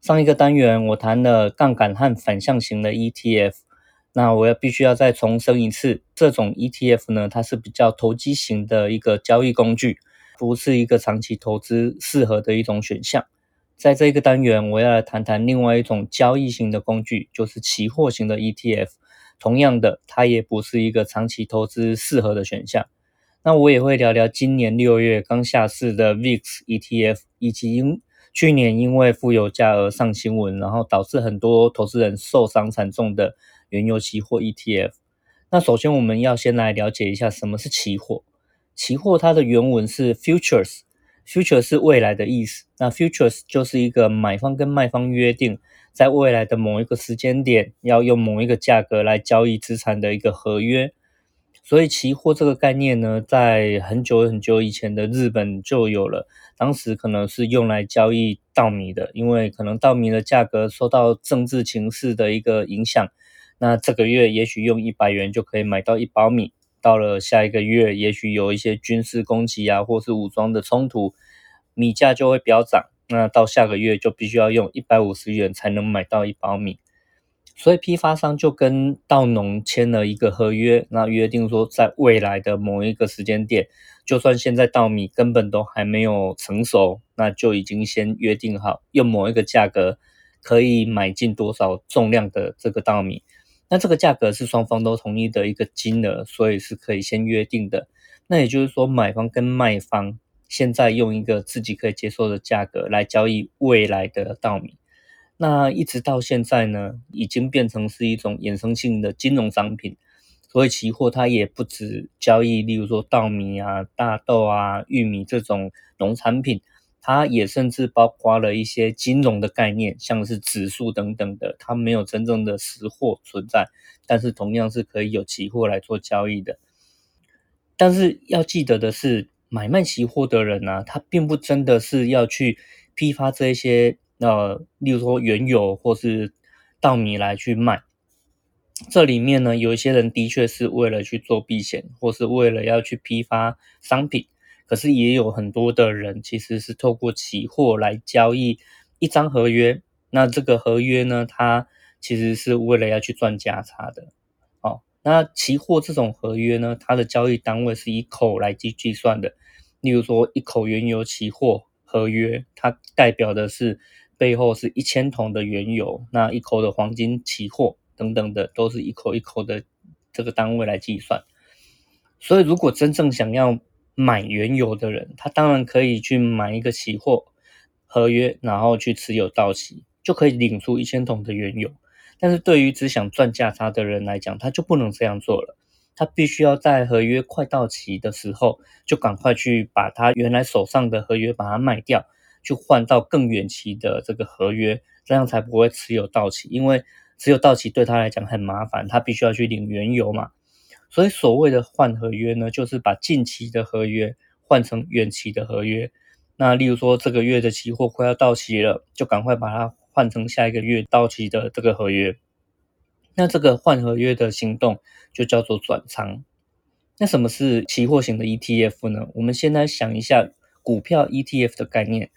上一个单元我谈了杠杆和反向型的 ETF，那我要必须要再重申一次，这种 ETF 呢，它是比较投机型的一个交易工具，不是一个长期投资适合的一种选项。在这个单元，我要来谈谈另外一种交易型的工具，就是期货型的 ETF。同样的，它也不是一个长期投资适合的选项。那我也会聊聊今年六月刚下市的 VIX ETF，以及去年因为负油价而上新闻，然后导致很多投资人受伤惨重的原油期货 ETF。那首先我们要先来了解一下什么是期货。期货它的原文是 futures，future 是未来的意思。那 futures 就是一个买方跟卖方约定，在未来的某一个时间点要用某一个价格来交易资产的一个合约。所以期货这个概念呢，在很久很久以前的日本就有了。当时可能是用来交易稻米的，因为可能稻米的价格受到政治情势的一个影响。那这个月也许用一百元就可以买到一包米，到了下一个月，也许有一些军事攻击啊，或是武装的冲突，米价就会飙涨。那到下个月就必须要用一百五十元才能买到一包米。所以批发商就跟稻农签了一个合约，那约定说，在未来的某一个时间点，就算现在稻米根本都还没有成熟，那就已经先约定好用某一个价格可以买进多少重量的这个稻米。那这个价格是双方都同意的一个金额，所以是可以先约定的。那也就是说，买方跟卖方现在用一个自己可以接受的价格来交易未来的稻米。那一直到现在呢，已经变成是一种衍生性的金融商品，所以期货它也不止交易，例如说稻米啊、大豆啊、玉米这种农产品，它也甚至包括了一些金融的概念，像是指数等等的，它没有真正的实货存在，但是同样是可以有期货来做交易的。但是要记得的是，买卖期货的人呢，他并不真的是要去批发这些。那例如说原油或是稻米来去卖，这里面呢有一些人的确是为了去做避险，或是为了要去批发商品，可是也有很多的人其实是透过期货来交易一张合约。那这个合约呢，它其实是为了要去赚价差的。哦，那期货这种合约呢，它的交易单位是以口来计计算的。例如说一口原油期货合约，它代表的是。背后是一千桶的原油，那一口的黄金期货等等的，都是一口一口的这个单位来计算。所以，如果真正想要买原油的人，他当然可以去买一个期货合约，然后去持有到期，就可以领出一千桶的原油。但是对于只想赚价差的人来讲，他就不能这样做了，他必须要在合约快到期的时候，就赶快去把他原来手上的合约把它卖掉。去换到更远期的这个合约，这样才不会持有到期。因为持有到期对他来讲很麻烦，他必须要去领原油嘛。所以所谓的换合约呢，就是把近期的合约换成远期的合约。那例如说这个月的期货快要到期了，就赶快把它换成下一个月到期的这个合约。那这个换合约的行动就叫做转仓。那什么是期货型的 ETF 呢？我们先来想一下股票 ETF 的概念。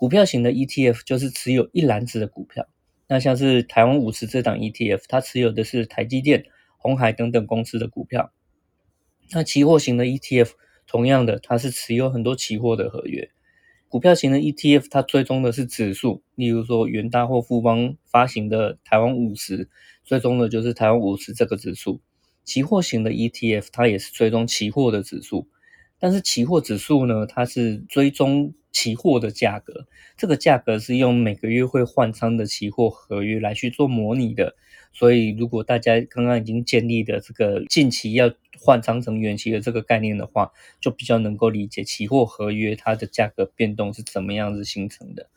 股票型的 ETF 就是持有一篮子的股票，那像是台湾五十这档 ETF，它持有的是台积电、红海等等公司的股票。那期货型的 ETF 同样的，它是持有很多期货的合约。股票型的 ETF 它追踪的是指数，例如说元大或富邦发行的台湾五十，追踪的就是台湾五十这个指数。期货型的 ETF 它也是追踪期货的指数。但是期货指数呢，它是追踪期货的价格，这个价格是用每个月会换仓的期货合约来去做模拟的。所以，如果大家刚刚已经建立的这个近期要换仓成远期的这个概念的话，就比较能够理解期货合约它的价格变动是怎么样子形成的。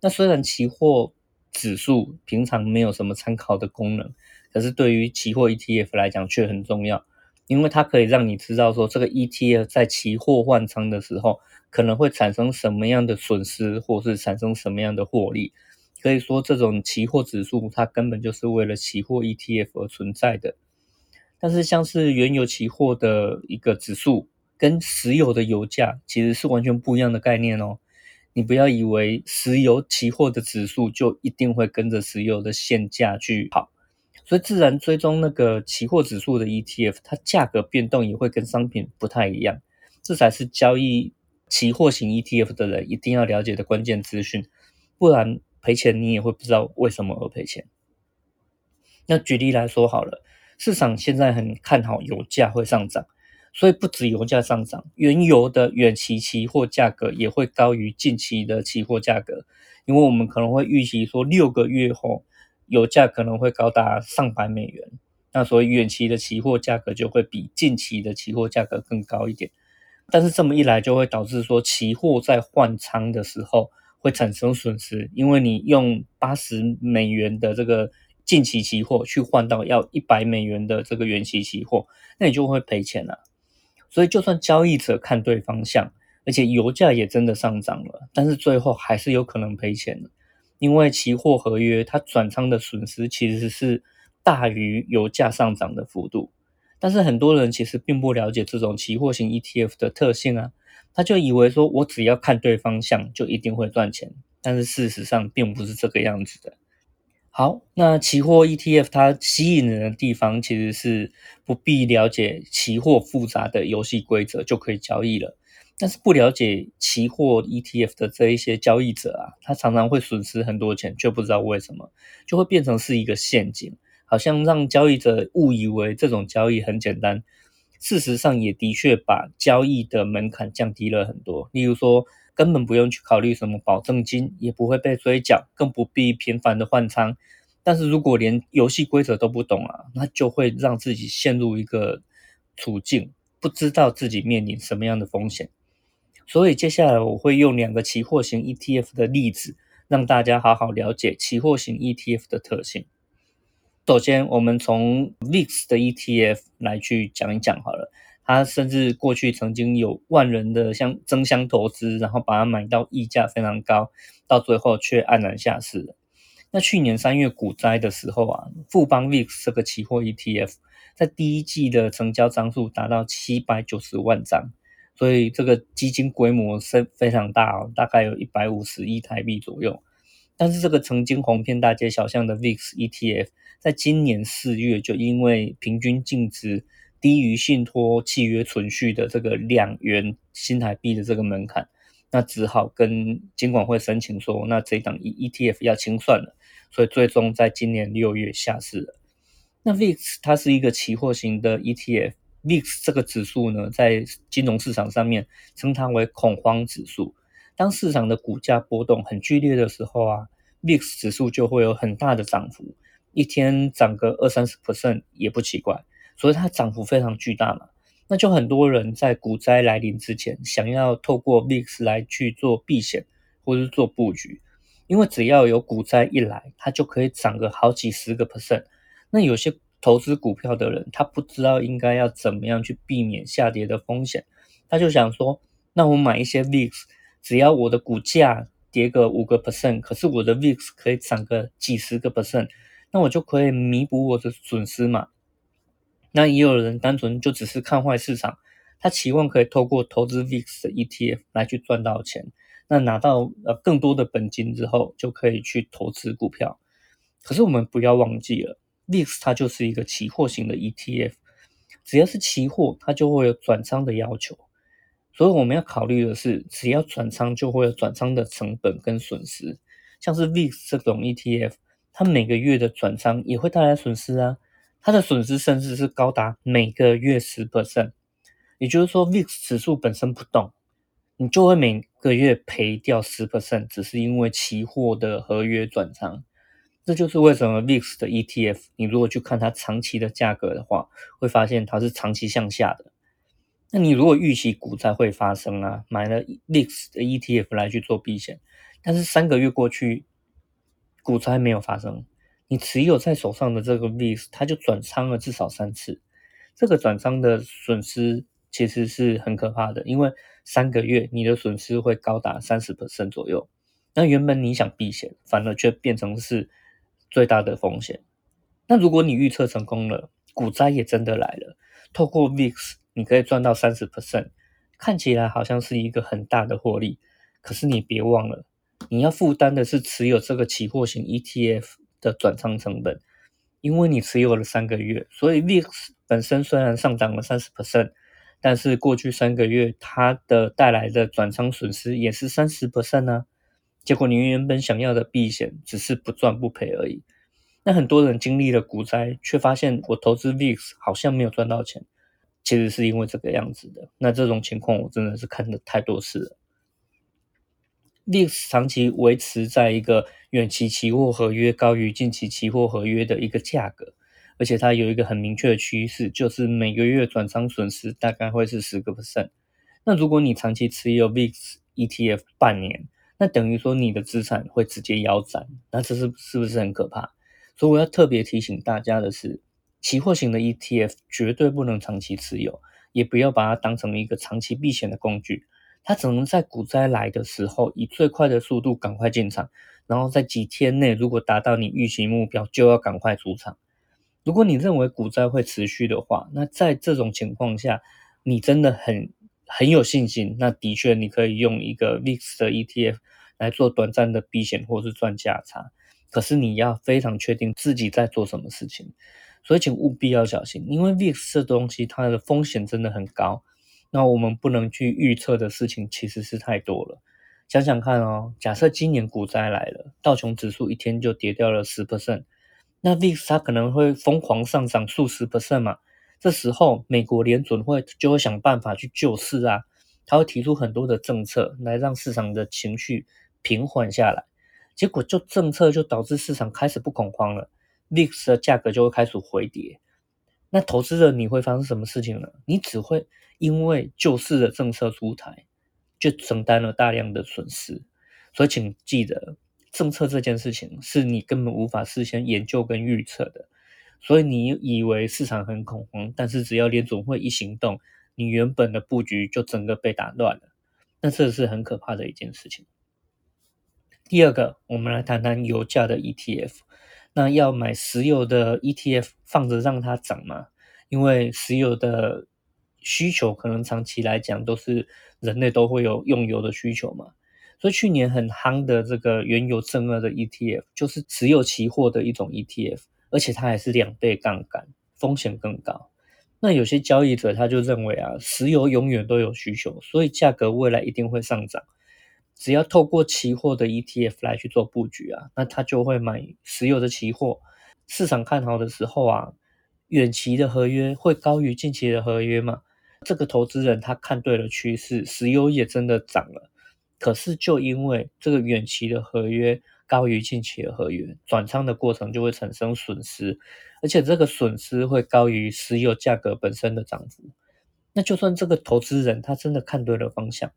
那虽然期货指数平常没有什么参考的功能，可是对于期货 ETF 来讲却很重要，因为它可以让你知道说这个 ETF 在期货换仓的时候可能会产生什么样的损失，或是产生什么样的获利。可以说，这种期货指数它根本就是为了期货 ETF 而存在的。但是，像是原油期货的一个指数，跟石油的油价其实是完全不一样的概念哦。你不要以为石油期货的指数就一定会跟着石油的现价去跑，所以自然追踪那个期货指数的 ETF，它价格变动也会跟商品不太一样。这才是交易期货型 ETF 的人一定要了解的关键资讯，不然。赔钱你也会不知道为什么而赔钱。那举例来说好了，市场现在很看好油价会上涨，所以不止油价上涨，原油的远期期货价格也会高于近期的期货价格，因为我们可能会预期说六个月后油价可能会高达上百美元，那所以远期的期货价格就会比近期的期货价格更高一点。但是这么一来就会导致说期货在换仓的时候。会产生损失，因为你用八十美元的这个近期期货去换到要一百美元的这个远期期货，那你就会赔钱了。所以，就算交易者看对方向，而且油价也真的上涨了，但是最后还是有可能赔钱的，因为期货合约它转仓的损失其实是大于油价上涨的幅度。但是很多人其实并不了解这种期货型 ETF 的特性啊。他就以为说，我只要看对方向就一定会赚钱，但是事实上并不是这个样子的。好，那期货 ETF 它吸引人的地方，其实是不必了解期货复杂的游戏规则就可以交易了。但是不了解期货 ETF 的这一些交易者啊，他常常会损失很多钱，却不知道为什么，就会变成是一个陷阱，好像让交易者误以为这种交易很简单。事实上，也的确把交易的门槛降低了很多。例如说，根本不用去考虑什么保证金，也不会被追缴，更不必频繁的换仓。但是如果连游戏规则都不懂啊，那就会让自己陷入一个处境，不知道自己面临什么样的风险。所以接下来我会用两个期货型 ETF 的例子，让大家好好了解期货型 ETF 的特性。首先，我们从 VIX 的 ETF 来去讲一讲好了。它甚至过去曾经有万人的相争相投资，然后把它买到溢价非常高，到最后却黯然下市。那去年三月股灾的时候啊，富邦 VIX 这个期货 ETF 在第一季的成交张数达到七百九十万张，所以这个基金规模是非常大哦，大概有一百五十亿台币左右。但是这个曾经红遍大街小巷的 VIX ETF。在今年四月，就因为平均净值低于信托契约存续的这个两元新台币的这个门槛，那只好跟监管会申请说，那这档 E ETF 要清算了，所以最终在今年六月下市了。那 VIX 它是一个期货型的 ETF ETF，VIX 这个指数呢，在金融市场上面称它为恐慌指数。当市场的股价波动很剧烈的时候啊，VIX 指数就会有很大的涨幅。一天涨个二三十 percent 也不奇怪，所以它涨幅非常巨大嘛。那就很多人在股灾来临之前，想要透过 VIX 来去做避险或者是做布局，因为只要有股灾一来，它就可以涨个好几十个 percent。那有些投资股票的人，他不知道应该要怎么样去避免下跌的风险，他就想说，那我买一些 VIX，只要我的股价跌个五个 percent，可是我的 VIX 可以涨个几十个 percent。那我就可以弥补我的损失嘛？那也有人单纯就只是看坏市场，他期望可以透过投资 VIX 的 ETF 来去赚到钱，那拿到呃更多的本金之后，就可以去投资股票。可是我们不要忘记了，VIX 它就是一个期货型的 ETF，只要是期货，它就会有转仓的要求，所以我们要考虑的是，只要转仓就会有转仓的成本跟损失，像是 VIX 这种 ETF。它每个月的转仓也会带来损失啊，它的损失甚至是高达每个月十 percent，也就是说，VIX 指数本身不动，你就会每个月赔掉十 percent，只是因为期货的合约转仓。这就是为什么 VIX 的 ETF，你如果去看它长期的价格的话，会发现它是长期向下的。那你如果预期股灾会发生啊，买了 VIX 的 ETF 来去做避险，但是三个月过去。股灾没有发生，你持有在手上的这个 VIX 它就转仓了至少三次，这个转仓的损失其实是很可怕的，因为三个月你的损失会高达三十 percent 左右。那原本你想避险，反而却变成是最大的风险。那如果你预测成功了，股灾也真的来了，透过 VIX 你可以赚到三十 percent，看起来好像是一个很大的获利。可是你别忘了，你要负担的是持有这个期货型 ETF 的转仓成本，因为你持有了三个月，所以 VIX 本身虽然上涨了三十 percent，但是过去三个月它的带来的转仓损失也是三十 percent 呢。结果你原本想要的避险，只是不赚不赔而已。那很多人经历了股灾，却发现我投资 VIX 好像没有赚到钱，其实是因为这个样子的。那这种情况我真的是看的太多次了。VIX 长期维持在一个远期期货合约高于近期期货合约的一个价格，而且它有一个很明确的趋势，就是每个月转仓损失大概会是十个 percent。那如果你长期持有 VIX ETF 半年，那等于说你的资产会直接腰斩，那这是是不是很可怕？所以我要特别提醒大家的是，期货型的 ETF 绝对不能长期持有，也不要把它当成一个长期避险的工具。它只能在股灾来的时候，以最快的速度赶快进场，然后在几天内如果达到你预期目标，就要赶快出场。如果你认为股灾会持续的话，那在这种情况下，你真的很。很有信心，那的确你可以用一个 VIX 的 ETF 来做短暂的避险或是赚价差。可是你要非常确定自己在做什么事情，所以请务必要小心，因为 VIX 这东西它的风险真的很高。那我们不能去预测的事情其实是太多了。想想看哦，假设今年股灾来了，道琼指数一天就跌掉了十 percent，那 VIX 它可能会疯狂上涨数十 percent 嘛？这时候，美国联准会就会想办法去救市啊，他会提出很多的政策来让市场的情绪平缓下来。结果，就政策就导致市场开始不恐慌了，VIX 的价格就会开始回跌。那投资者你会发生什么事情呢？你只会因为救市的政策出台，就承担了大量的损失。所以，请记得，政策这件事情是你根本无法事先研究跟预测的。所以你以为市场很恐慌，但是只要联总会一行动，你原本的布局就整个被打乱了。那这是很可怕的一件事情。第二个，我们来谈谈油价的 ETF。那要买石油的 ETF 放着让它涨吗？因为石油的需求可能长期来讲都是人类都会有用油的需求嘛。所以去年很夯的这个原油正二的 ETF，就是石油期货的一种 ETF。而且它还是两倍杠杆，风险更高。那有些交易者他就认为啊，石油永远都有需求，所以价格未来一定会上涨。只要透过期货的 ETF 来去做布局啊，那他就会买石油的期货。市场看好的时候啊，远期的合约会高于近期的合约嘛？这个投资人他看对了趋势，石油也真的涨了。可是就因为这个远期的合约。高于近期的合约，转仓的过程就会产生损失，而且这个损失会高于石油价格本身的涨幅。那就算这个投资人他真的看对了方向，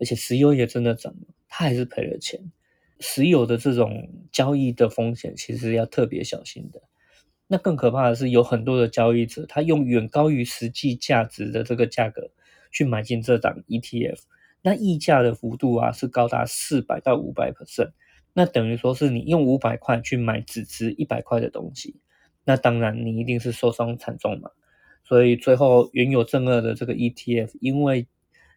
而且石油也真的涨了，他还是赔了钱。石油的这种交易的风险其实要特别小心的。那更可怕的是，有很多的交易者他用远高于实际价值的这个价格去买进这档 ETF，那溢价的幅度啊是高达四百到五百 percent。那等于说是你用五百块去买只值一百块的东西，那当然你一定是受伤惨重嘛。所以最后原有正二的这个 ETF，因为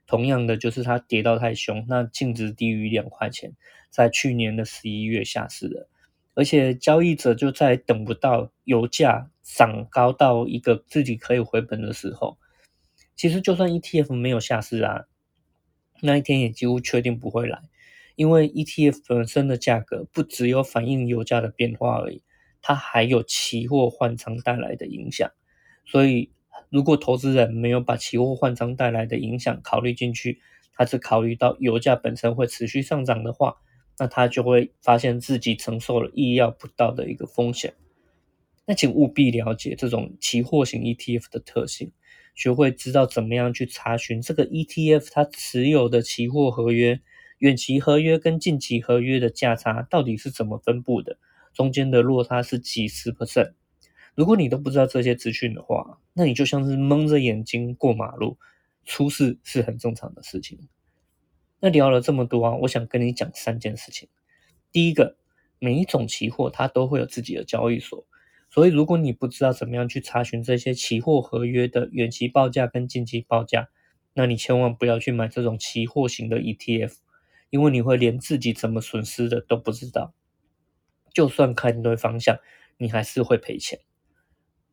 同样的就是它跌到太凶，那净值低于两块钱，在去年的十一月下市了，而且交易者就在等不到油价涨高到一个自己可以回本的时候，其实就算 ETF 没有下市啊，那一天也几乎确定不会来。因为 ETF 本身的价格不只有反映油价的变化而已，它还有期货换仓带来的影响。所以，如果投资人没有把期货换仓带来的影响考虑进去，他只考虑到油价本身会持续上涨的话，那他就会发现自己承受了意料不到的一个风险。那请务必了解这种期货型 ETF 的特性，学会知道怎么样去查询这个 ETF 它持有的期货合约。远期合约跟近期合约的价差到底是怎么分布的？中间的落差是几十 percent。如果你都不知道这些资讯的话，那你就像是蒙着眼睛过马路，出事是很正常的事情。那聊了这么多啊，我想跟你讲三件事情。第一个，每一种期货它都会有自己的交易所，所以如果你不知道怎么样去查询这些期货合约的远期报价跟近期报价，那你千万不要去买这种期货型的 ETF，因为你会连自己怎么损失的都不知道。就算看对方向，你还是会赔钱。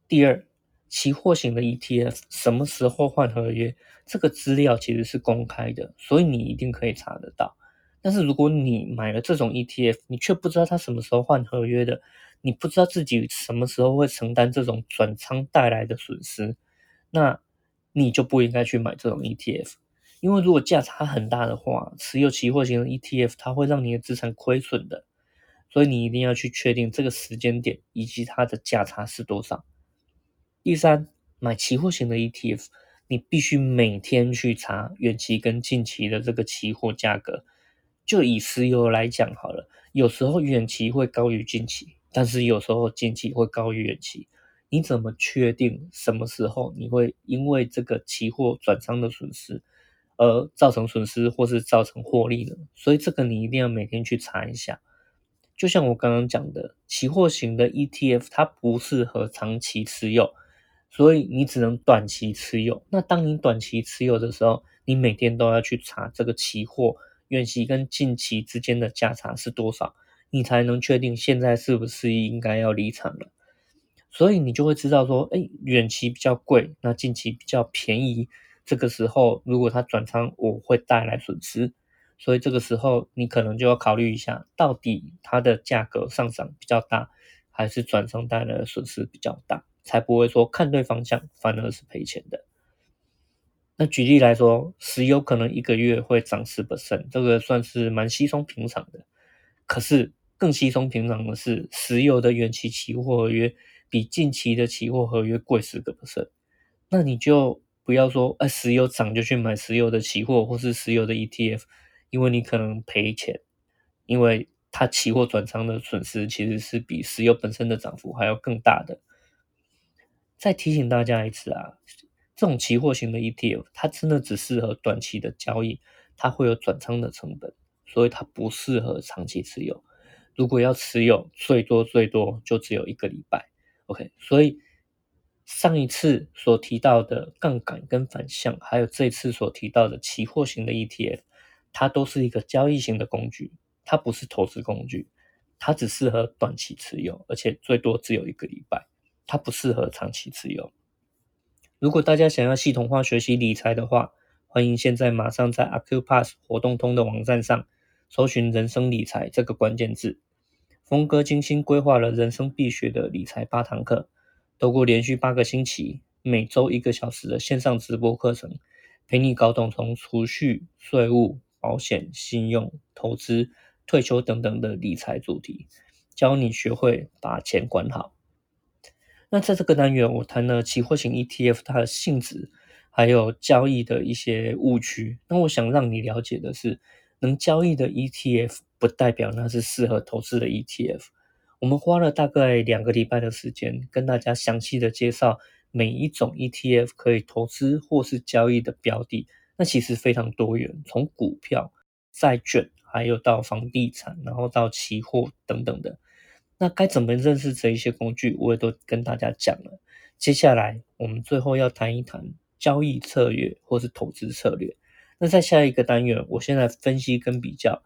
第二，期货型的 ETF 什么时候换合约，这个资料其实是公开的，所以你一定可以查得到。但是如果你买了这种 ETF，你却不知道它什么时候换合约的，你不知道自己什么时候会承担这种转仓带来的损失，那你就不应该去买这种 ETF。因为如果价差很大的话，持有期货型的 ETF 它会让你的资产亏损的，所以你一定要去确定这个时间点以及它的价差是多少。第三，买期货型的 ETF，你必须每天去查远期跟近期的这个期货价格。就以石油来讲好了，有时候远期会高于近期，但是有时候近期会高于远期。你怎么确定什么时候你会因为这个期货转仓的损失而造成损失，或是造成获利呢？所以这个你一定要每天去查一下。就像我刚刚讲的，期货型的 ETF 它不适合长期持有。所以你只能短期持有。那当你短期持有的时候，你每天都要去查这个期货远期跟近期之间的价差是多少，你才能确定现在是不是应该要离场了。所以你就会知道说，哎，远期比较贵，那近期比较便宜。这个时候如果它转仓，我会带来损失。所以这个时候你可能就要考虑一下，到底它的价格上涨比较大，还是转仓带来的损失比较大。才不会说看对方向，反而是赔钱的。那举例来说，石油可能一个月会涨十 percent，这个算是蛮稀松平常的。可是更稀松平常的是，石油的远期期货合约比近期的期货合约贵十个 percent。那你就不要说，哎，石油涨就去买石油的期货或是石油的 ETF，因为你可能赔钱，因为它期货转仓的损失其实是比石油本身的涨幅还要更大的。再提醒大家一次啊，这种期货型的 ETF，它真的只适合短期的交易，它会有转仓的成本，所以它不适合长期持有。如果要持有，最多最多就只有一个礼拜。OK，所以上一次所提到的杠杆跟反向，还有这次所提到的期货型的 ETF，它都是一个交易型的工具，它不是投资工具，它只适合短期持有，而且最多只有一个礼拜。它不适合长期持有。如果大家想要系统化学习理财的话，欢迎现在马上在 Acupass 活动通的网站上搜寻“人生理财”这个关键字。峰哥精心规划了人生必学的理财八堂课，透过连续八个星期，每周一个小时的线上直播课程，陪你搞懂从储蓄、税务、保险、信用、投资、退休等等的理财主题，教你学会把钱管好。那在这个单元，我谈了期货型 ETF 它的性质，还有交易的一些误区。那我想让你了解的是，能交易的 ETF 不代表那是适合投资的 ETF。我们花了大概两个礼拜的时间，跟大家详细的介绍每一种 ETF 可以投资或是交易的标的。那其实非常多元，从股票、债券，还有到房地产，然后到期货等等的。那该怎么认识这一些工具，我也都跟大家讲了。接下来我们最后要谈一谈交易策略或是投资策略。那在下一个单元，我现在分析跟比较，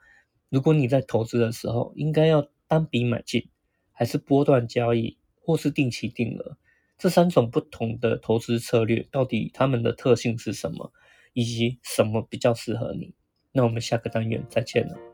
如果你在投资的时候，应该要单笔买进，还是波段交易，或是定期定额，这三种不同的投资策略，到底它们的特性是什么，以及什么比较适合你？那我们下个单元再见了。